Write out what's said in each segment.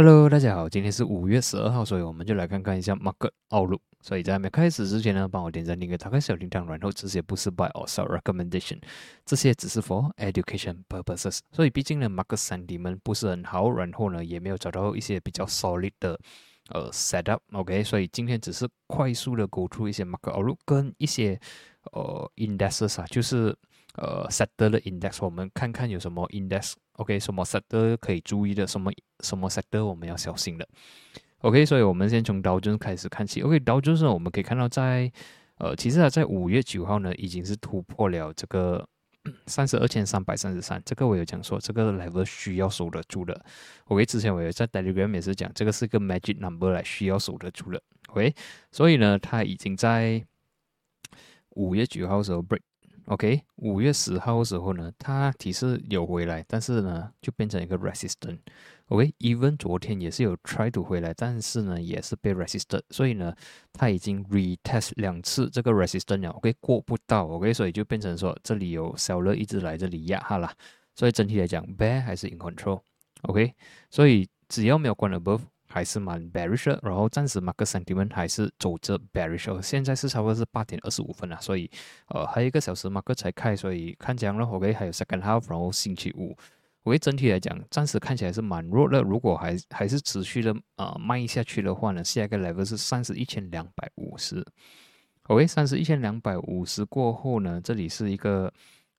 Hello，大家好，今天是五月十二号，所以我们就来看看一下 Market Outlook。所以在还没开始之前呢，帮我点赞、订阅、打开小铃铛，然后这些不是 Buy or Sell Recommendation，这些只是 for education purposes。所以毕竟呢，Market sentiment 不是很好，然后呢也没有找到一些比较 solid 的呃 setup，OK？所以今天只是快速的 go through 一些 Market Outlook 跟一些呃 indexes 啊，就是呃 sector 的 index，我们看看有什么 index。OK，什么 sector 可以注意的，什么什么 sector 我们要小心的。OK，所以我们先从道琼开始看起。OK，道琼呢，我们可以看到在呃，其实它在五月九号呢，已经是突破了这个 三十二千三百三十三。这个我有讲说，这个 level 需要守得住的。OK，之前我有在 Telegram 也是讲，这个是一个 magic number 来需要守得住的。OK，所以呢，它已经在五月九号的时候 break。OK，五月十号的时候呢，它提示有回来，但是呢就变成一个 resistant。OK，even 昨天也是有 try to 回来，但是呢也是被 resisted，所以呢它已经 retest 两次这个 resistant 了。OK，过不到。OK，所以就变成说这里有 seller 一直来这里压哈啦。所以整体来讲，bear 还是 in control。OK，所以只要没有关 above。还是蛮 bearish，然后暂时 market sentiment 还是走着 bearish，现在是差不多是八点二十五分了，所以呃还有一个小时 market 才开，所以看这样了，OK，还有 second half，然后星期五，OK，整体来讲暂时看起来是蛮弱的，如果还还是持续的呃卖下去的话呢，下一个 level 是三十一千两百五十，OK，三十一千两百五十过后呢，这里是一个。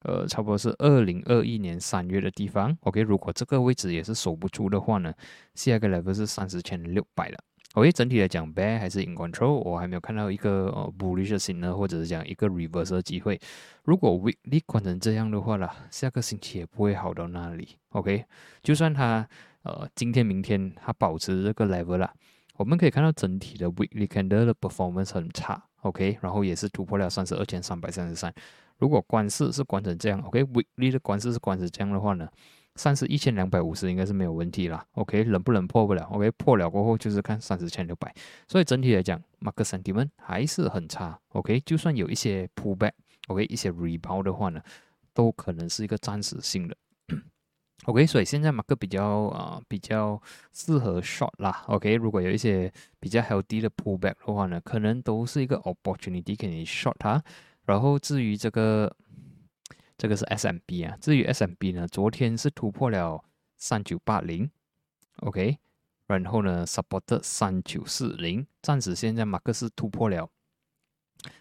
呃，差不多是二零二一年三月的地方。OK，如果这个位置也是守不住的话呢，下一个 level 是三十千六百了。OK，整体来讲，bear 还是 in control，我还没有看到一个呃 bullish 型呢，或者是讲一个 reverse 的机会。如果 weekly 关成这样的话啦，下个星期也不会好到哪里。OK，就算它呃今天明天它保持这个 level 啦，我们可以看到整体的 weekly candle 的 performance 很差。OK，然后也是突破了三十二千三百三十三。如果关市是关成这样，OK，你的关市是关成这样的话呢，三十一千两百五十应该是没有问题啦。OK，能不能破不了？OK，破了过后就是看三十千六百。所以整体来讲，market sentiment 还是很差。OK，就算有一些 pullback，OK，一些 rebound 的话呢，都可能是一个暂时性的。OK，所以现在马克比较啊比较适合 short 啦。OK，如果有一些比较 healthy 的 pullback 的话呢，可能都是一个 opportunity 给你 short 它。然后至于这个，这个是 SMB 啊。至于 SMB 呢，昨天是突破了三九八零，OK。然后呢，support 三九四零，暂时现在马克思突破了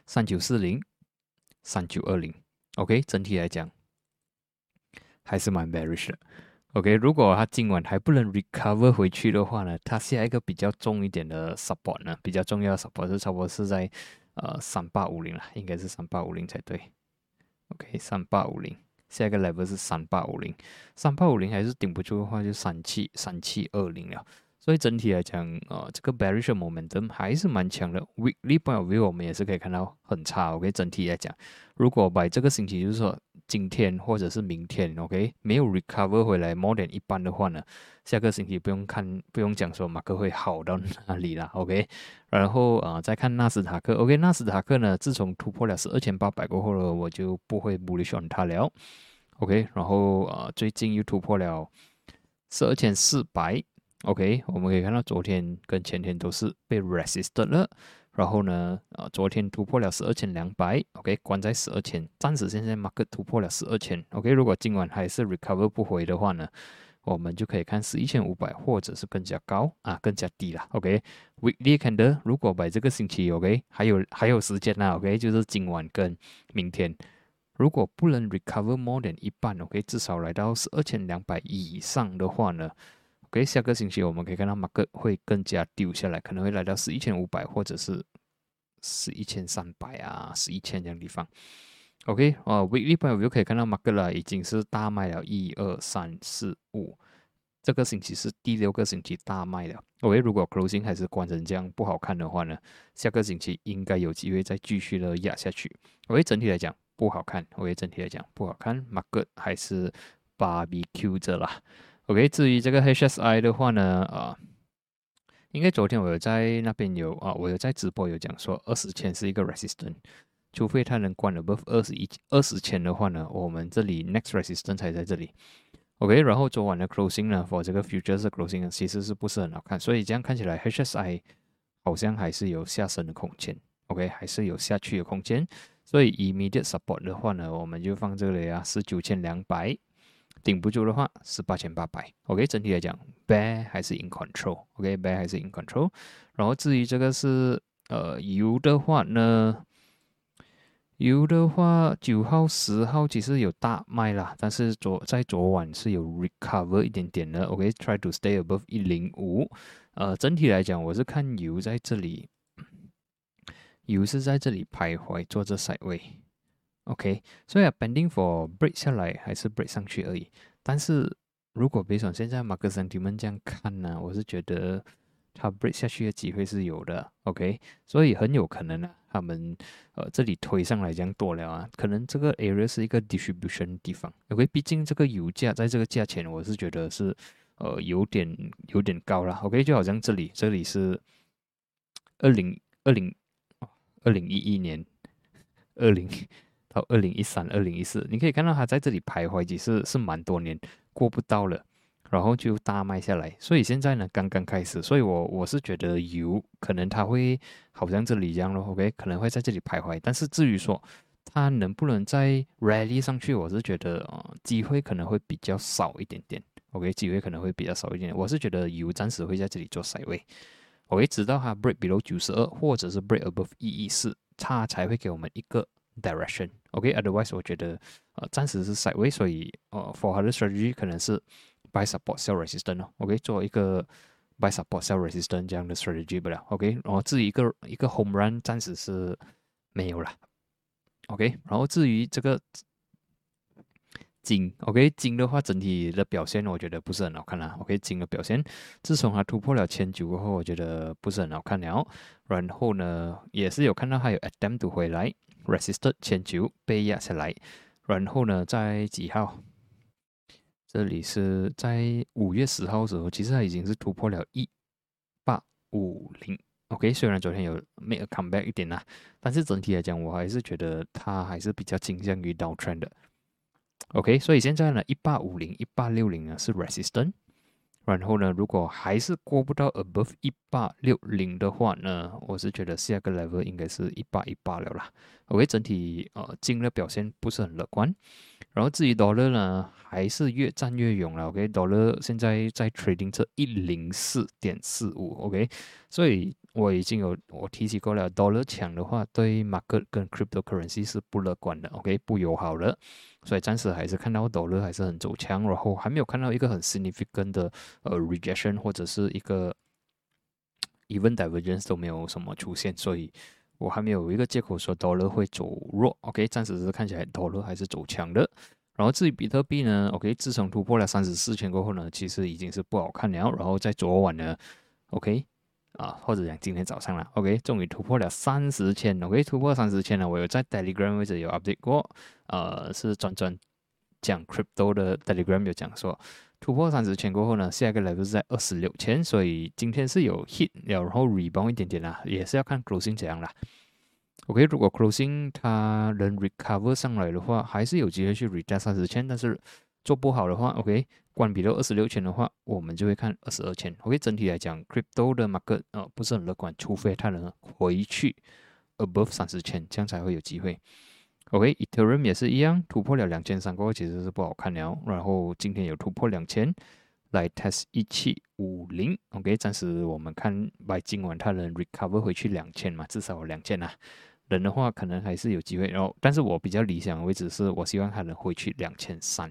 三九四零、三九二零，OK。整体来讲还是蛮 bearish 的，OK。如果它今晚还不能 recover 回去的话呢，它下一个比较重一点的 support 呢，比较重要的 support 是差不多是在。呃，三八五零了，应该是三八五零才对。OK，三八五零，下一个 level 是三八五零，三八五零还是顶不住的话，就三七三七二零了。所以整体来讲，呃，这个 bearish momentum 还是蛮强的。Weekly point of view 我们也是可以看到很差。OK，整体来讲，如果把这个星期就是说今天或者是明天，OK，没有 recover 回来 more than 一般的话呢，下个星期不用看，不用讲说马克会好到哪里啦。OK，然后啊，再看纳斯达克。OK，纳斯达克呢，自从突破了十二千八百过后呢，我就不会 bullish on 它了。OK，然后啊，最近又突破了十二千四百。OK，我们可以看到昨天跟前天都是被 resisted 了，然后呢，啊，昨天突破了十二千两百，OK，关在十二千，暂时现在 market 突破了十二千，OK，如果今晚还是 recover 不回的话呢，我们就可以看十一千五百或者是更加高啊，更加低了，OK，weekly candle 如果把这个星期 OK 还有还有时间呢，OK，就是今晚跟明天，如果不能 recover more than 一半，OK，至少来到十二千两百以上的话呢？OK，下个星期我们可以看到马克会更加丢下来，可能会来到十一千五百或者是十一千三百啊，十一千这样地方。OK，啊，weekly point of view 可以看到马克了已经是大卖了一二三四五，这个星期是第六个星期大卖了。OK，如果 closing 还是关成这样不好看的话呢，下个星期应该有机会再继续的压下去。OK，整体来讲不好看。OK，整体来讲不好看，马克还是 barbecue 着啦。OK，至于这个 HSI 的话呢，啊，应该昨天我有在那边有啊，我有在直播有讲说二十千是一个 resistance，除非它能关 above 二十一二十千的话呢，我们这里 next resistance 才在这里。OK，然后昨晚的 closing 呢，for 这个 futures 的 closing 其实是不是很好看，所以这样看起来 HSI 好像还是有下升的空间，OK，还是有下去的空间。所以 immediate support 的话呢，我们就放这里啊，是九千两百，顶不住的话是八千八百。OK，整体来讲，bear 还是 in control，OK，bear 还是 in control。然后至于这个是呃油的话呢？油的话，九号、十号其实有大卖啦，但是昨在昨晚是有 recover 一点点的。OK，try to stay above 一零五。呃，整体来讲，我是看油在这里，油是在这里徘徊，做着 side way。OK，所以啊 pending for break 下来还是 break 上去而已。但是如果比如说现在马克森提们这样看呢，我是觉得。它 break 下去的机会是有的，OK，所以很有可能呢，他们呃这里推上来这样多了啊，可能这个 area 是一个 distribution 地方，OK，毕竟这个油价在这个价钱，我是觉得是呃有点有点高了，OK，就好像这里这里是二零二零二零一一年二零到二零一三二零一四，你可以看到它在这里徘徊，其实是蛮多年过不到了。然后就大卖下来，所以现在呢刚刚开始，所以我我是觉得油可能它会好像这里一样咯 o k 可能会在这里徘徊。但是至于说它能不能再 rally 上去，我是觉得呃机会可能会比较少一点点，OK 机会可能会比较少一点。我是觉得油暂时会在这里做塞位，OK 直到它 break below 九十二或者是 break above 一一四，它才会给我们一个 direction OK，otherwise 我觉得呃暂时是塞位，所以呃 for 它的 strategy 可能是。buy support sell resistance 哦，OK，做一个 buy support sell resistance 这样的 strategy 不了，OK，然后至于一个一个 home run 暂时是没有了，OK，然后至于这个金，OK，金的话整体的表现我觉得不是很好看啦，OK，金的表现自从它突破了千九过后，我觉得不是很好看了，然后呢也是有看到它有 attempt 回来 resisted 千九被压下来，然后呢在几号？这里是在五月十号的时候，其实它已经是突破了一八五零。OK，虽然昨天有 make a comeback 一点啦，但是整体来讲，我还是觉得它还是比较倾向于 downtrend 的。OK，所以现在呢，一八五零、一八六零呢是 resistance。然后呢，如果还是过不到 above 一八六零的话呢，我是觉得下个 level 应该是一八一八了啦。OK，整体呃金的表现不是很乐观。然后至于 dollar 呢，还是越战越勇了。OK，dollar 现在在 trading 这一零四点四五。OK，所以我已经有我提起过了，dollar 强的话，对 market 跟 cryptocurrency 是不乐观的。OK，不友好的。所以暂时还是看到 dollar 还是很走强，然后还没有看到一个很 significant 的呃 rejection 或者是一个 even divergence 都没有什么出现，所以我还没有一个借口说 dollar 会走弱。OK，暂时是看起来 dollar 还是走强的。然后至于比特币呢？OK，自从突破了三十四千过后呢，其实已经是不好看了。然后在昨晚呢，OK。啊，或者讲今天早上了，OK，终于突破了三十千，OK，突破三十千了。我有在 Telegram 位置有 update 过，呃，是转转讲 crypto 的 Telegram 有讲说，突破三十千过后呢，下一个 level 是在二十六千，所以今天是有 hit 了，然后 rebound 一点点啦，也是要看 closing 怎样啦。OK，如果 closing 它能 recover 上来的话，还是有机会去 retest 三十千，但是做不好的话，OK。关闭到二十六千的话，我们就会看二十二千。OK，整体来讲，crypto 的 market 呃不是很乐观，除非它能回去 above 三十千，这样才会有机会。OK，Ethereum 也是一样，突破了两千三过后其实是不好看了。然后今天有突破两千，来 test 一七五零。OK，暂时我们看，by 今晚它能 recover 回去两千嘛，至少两千啊。人的话可能还是有机会。然后，但是我比较理想的位置是我希望它能回去两千三。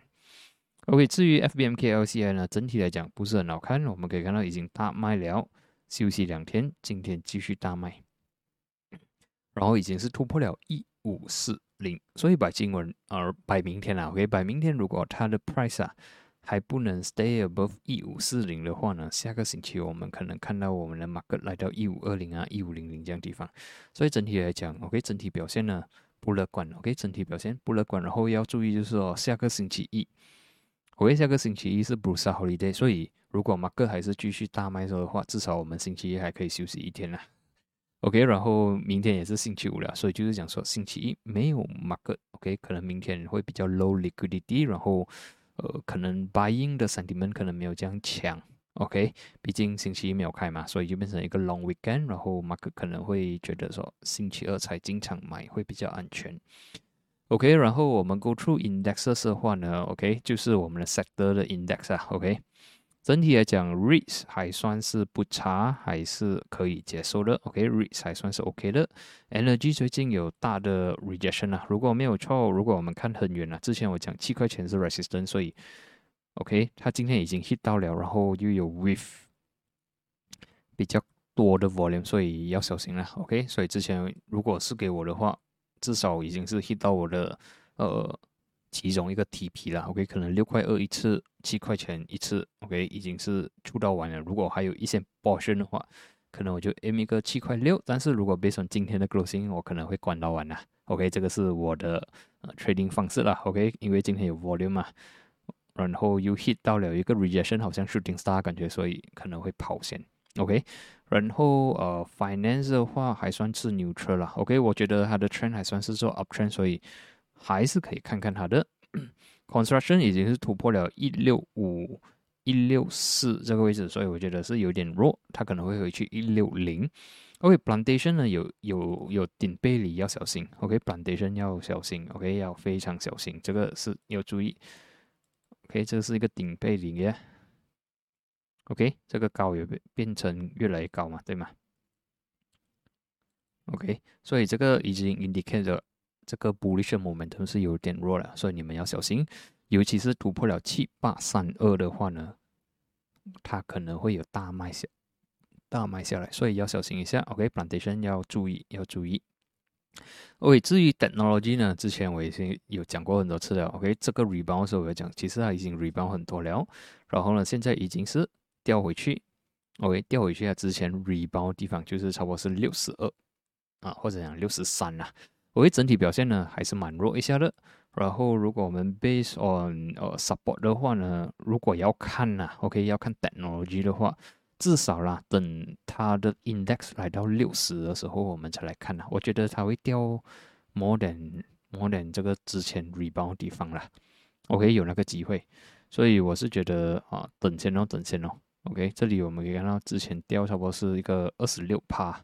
OK，至于 FBMKLCI 呢，整体来讲不是很好看。我们可以看到已经大卖了，休息两天，今天继续大卖，然后已经是突破了一五四零，所以把今晚而摆明天了。OK，摆明天如果它的 price 啊还不能 stay above 一五四零的话呢，下个星期我们可能看到我们的 market 来到一五二零啊、一五零零这样地方。所以整体来讲，OK，整体表现呢不乐观。OK，整体表现不乐观，然后要注意就是说下个星期一。OK，下个星期一是 Bruce Holiday，所以如果马克还是继续大卖的话，至少我们星期一还可以休息一天啦。OK，然后明天也是星期五了，所以就是讲说星期一没有 market。OK，可能明天会比较 low liquidity，然后呃，可能 buying 的 sentiment 可能没有这样强，OK，毕竟星期一没有开嘛，所以就变成一个 long weekend，然后 market 可能会觉得说星期二才进场买会比较安全，OK，然后我们 go through indexes 的话呢，OK，就是我们的 sector 的 index 啊，OK。整体来讲，REITs 还算是不差，还是可以接受的。OK，REITs 还算是 OK 的。Energy 最近有大的 rejection 啊，如果没有错，如果我们看很远了，之前我讲七块钱是 resistance，所以 OK，它今天已经 hit 到了，然后又有 with 比较多的 volume，所以要小心了。OK，所以之前如果是给我的话，至少已经是 hit 到我的呃。其中一个 TP 了，OK，可能六块二一次，七块钱一次，OK，已经是出到完了。如果还有一些 portion 的话，可能我就 M 一个七块六。但是如果 based on 今天的 closing，我可能会关到完了，OK，这个是我的呃 trading 方式了，OK，因为今天有 volume 嘛，然后又 hit 到了一个 rejection，好像 shooting star 感觉，所以可能会跑先，OK，然后呃 finance 的话还算是 neutral 了，OK，我觉得它的 trend 还算是做 up trend，所以。还是可以看看它的 construction 已经是突破了一六五一六四这个位置，所以我觉得是有点弱，它可能会回去一六零。OK，plantation 呢有有有顶背离要小心，OK，plantation 要小心，OK 要非常小心，这个是要注意。OK，这是一个顶背离耶。OK，这个高也变变成越来越高嘛，对吗？OK，所以这个已经 indicate 了。这个 bullish momentum 是有点弱了，所以你们要小心，尤其是突破了七八三二的话呢，它可能会有大卖下，大卖下来，所以要小心一下。OK，plantation 要注意，要注意。OK，至于 technology 呢，之前我已经有讲过很多次了。OK，这个 rebound 的时候我讲，其实它已经 rebound 很多了，然后呢，现在已经是掉回去。OK，掉回去啊，之前 rebound 地方就是差不多是六十二啊，或者讲六十三啦。OK，整体表现呢还是蛮弱一下的。然后，如果我们 base on 呃 support 的话呢，如果要看呐，OK，要看 technology 的话，至少啦，等它的 index 来到六十的时候，我们才来看呐。我觉得它会掉 more than more than 这个之前 rebound 地方啦。OK，有那个机会，所以我是觉得啊，等先哦，等先哦。OK，这里我们可以看到之前掉差不多是一个二十六趴。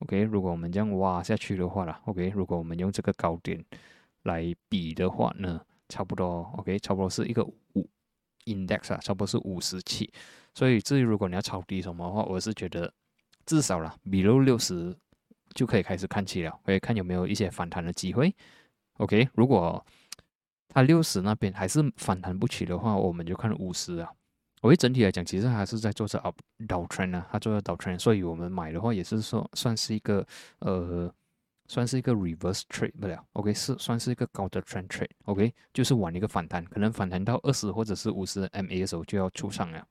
OK，如果我们这样挖下去的话啦，OK，如果我们用这个高点来比的话呢，差不多 OK，差不多是一个五 index 啊，差不多是五十七。所以至于如果你要抄底什么的话，我是觉得至少啦，below 六十就可以开始看起了，可以看有没有一些反弹的机会。OK，如果它六十那边还是反弹不起的话，我们就看五十啊。我会整体来讲，其实还是在做着 up down trend 啊，它做着 down trend，所以我们买的话也是说算是一个呃，算是一个 reverse trade 不了，OK 是算是一个高的 trend trade，OK 就是玩一个反弹，可能反弹到二十或者是五十 MA 的时候就要出场了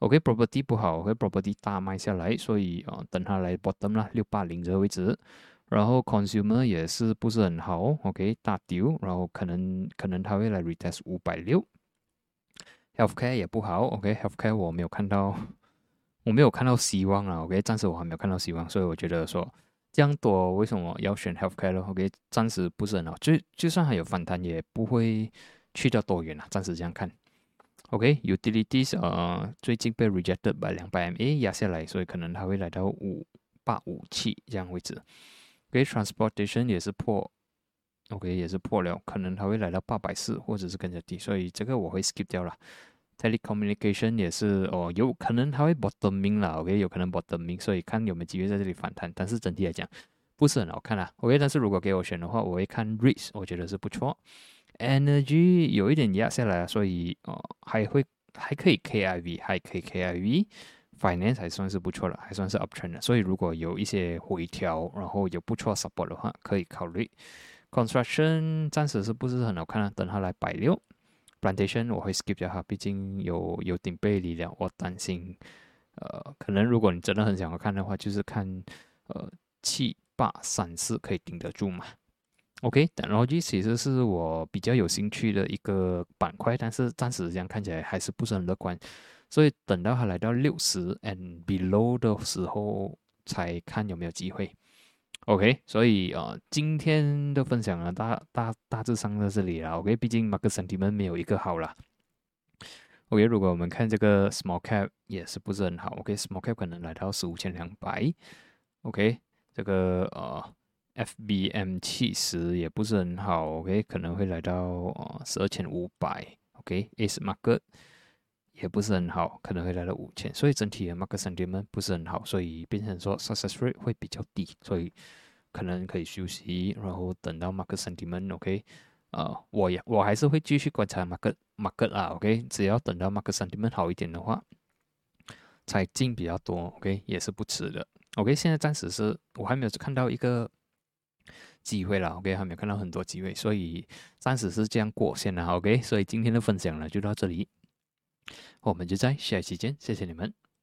，OK property 不好，OK property 大卖下来，所以啊等它来 bottom 啦，六八零这个位置，然后 consumer 也是不是很好，OK 大丢，然后可能可能它会来 retest 五百六。Healthcare 也不好，OK，Healthcare 我没有看到，我没有看到希望啊，OK，暂时我还没有看到希望，所以我觉得说这样多为什么要选 Healthcare 呢？OK，暂时不是很好，就就算还有反弹，也不会去到多远啊，暂时这样看。OK，Utilities 呃最近被 rejected by 两百 MA 压下来，所以可能它会来到五八五七这样位置。OK，Transportation 也是破。OK，也是破了，可能它会来到八百四，或者是更加低，所以这个我会 skip 掉了。Telecommunication 也是哦，有可能它会 bottoming 了，OK，有可能 bottoming，所以看有没有机会在这里反弹，但是整体来讲不是很好看啦。OK，但是如果给我选的话，我会看 REITs，我觉得是不错。Energy 有一点压下来，所以哦还会还可以 KIV，还可以 KIV。Finance 还算是不错了，还算是 uptrend 的，所以如果有一些回调，然后有不错 support 的话，可以考虑。Construction 暂时是不是很好看啊？等它来百六，Plantation 我会 skip 掉它，毕竟有有顶背离了，我担心，呃，可能如果你真的很想要看的话，就是看呃七八三四可以顶得住嘛。OK，然后这其实是我比较有兴趣的一个板块，但是暂时这样看起来还是不是很乐观，所以等到它来到六十 and below 的时候，才看有没有机会。OK，所以啊，今天的分享呢，大大大致上在这里了。OK，毕竟 Market Sentiment 没有一个好啦。OK，如果我们看这个 Small Cap 也是不是很好。OK，Small Cap 可能来到十五千两百。OK，这个呃 FBM 七十也不是很好。OK，可能会来到呃十二千五百。OK，Ace Market 也不是很好，可能会来到五千。所以整体的 Market Sentiment 不是很好，所以变成说 Success Rate 会比较低。所以可能可以休息，然后等到 Market Sentiment OK。呃，我也我还是会继续观察 market market 啊，OK，只要等到 market sentiment 好一点的话，才进比较多，OK，也是不迟的，OK，现在暂时是我还没有看到一个机会了，OK，还没有看到很多机会，所以暂时是这样过线了，OK，所以今天的分享呢就到这里，我们就在下一期见，谢谢你们。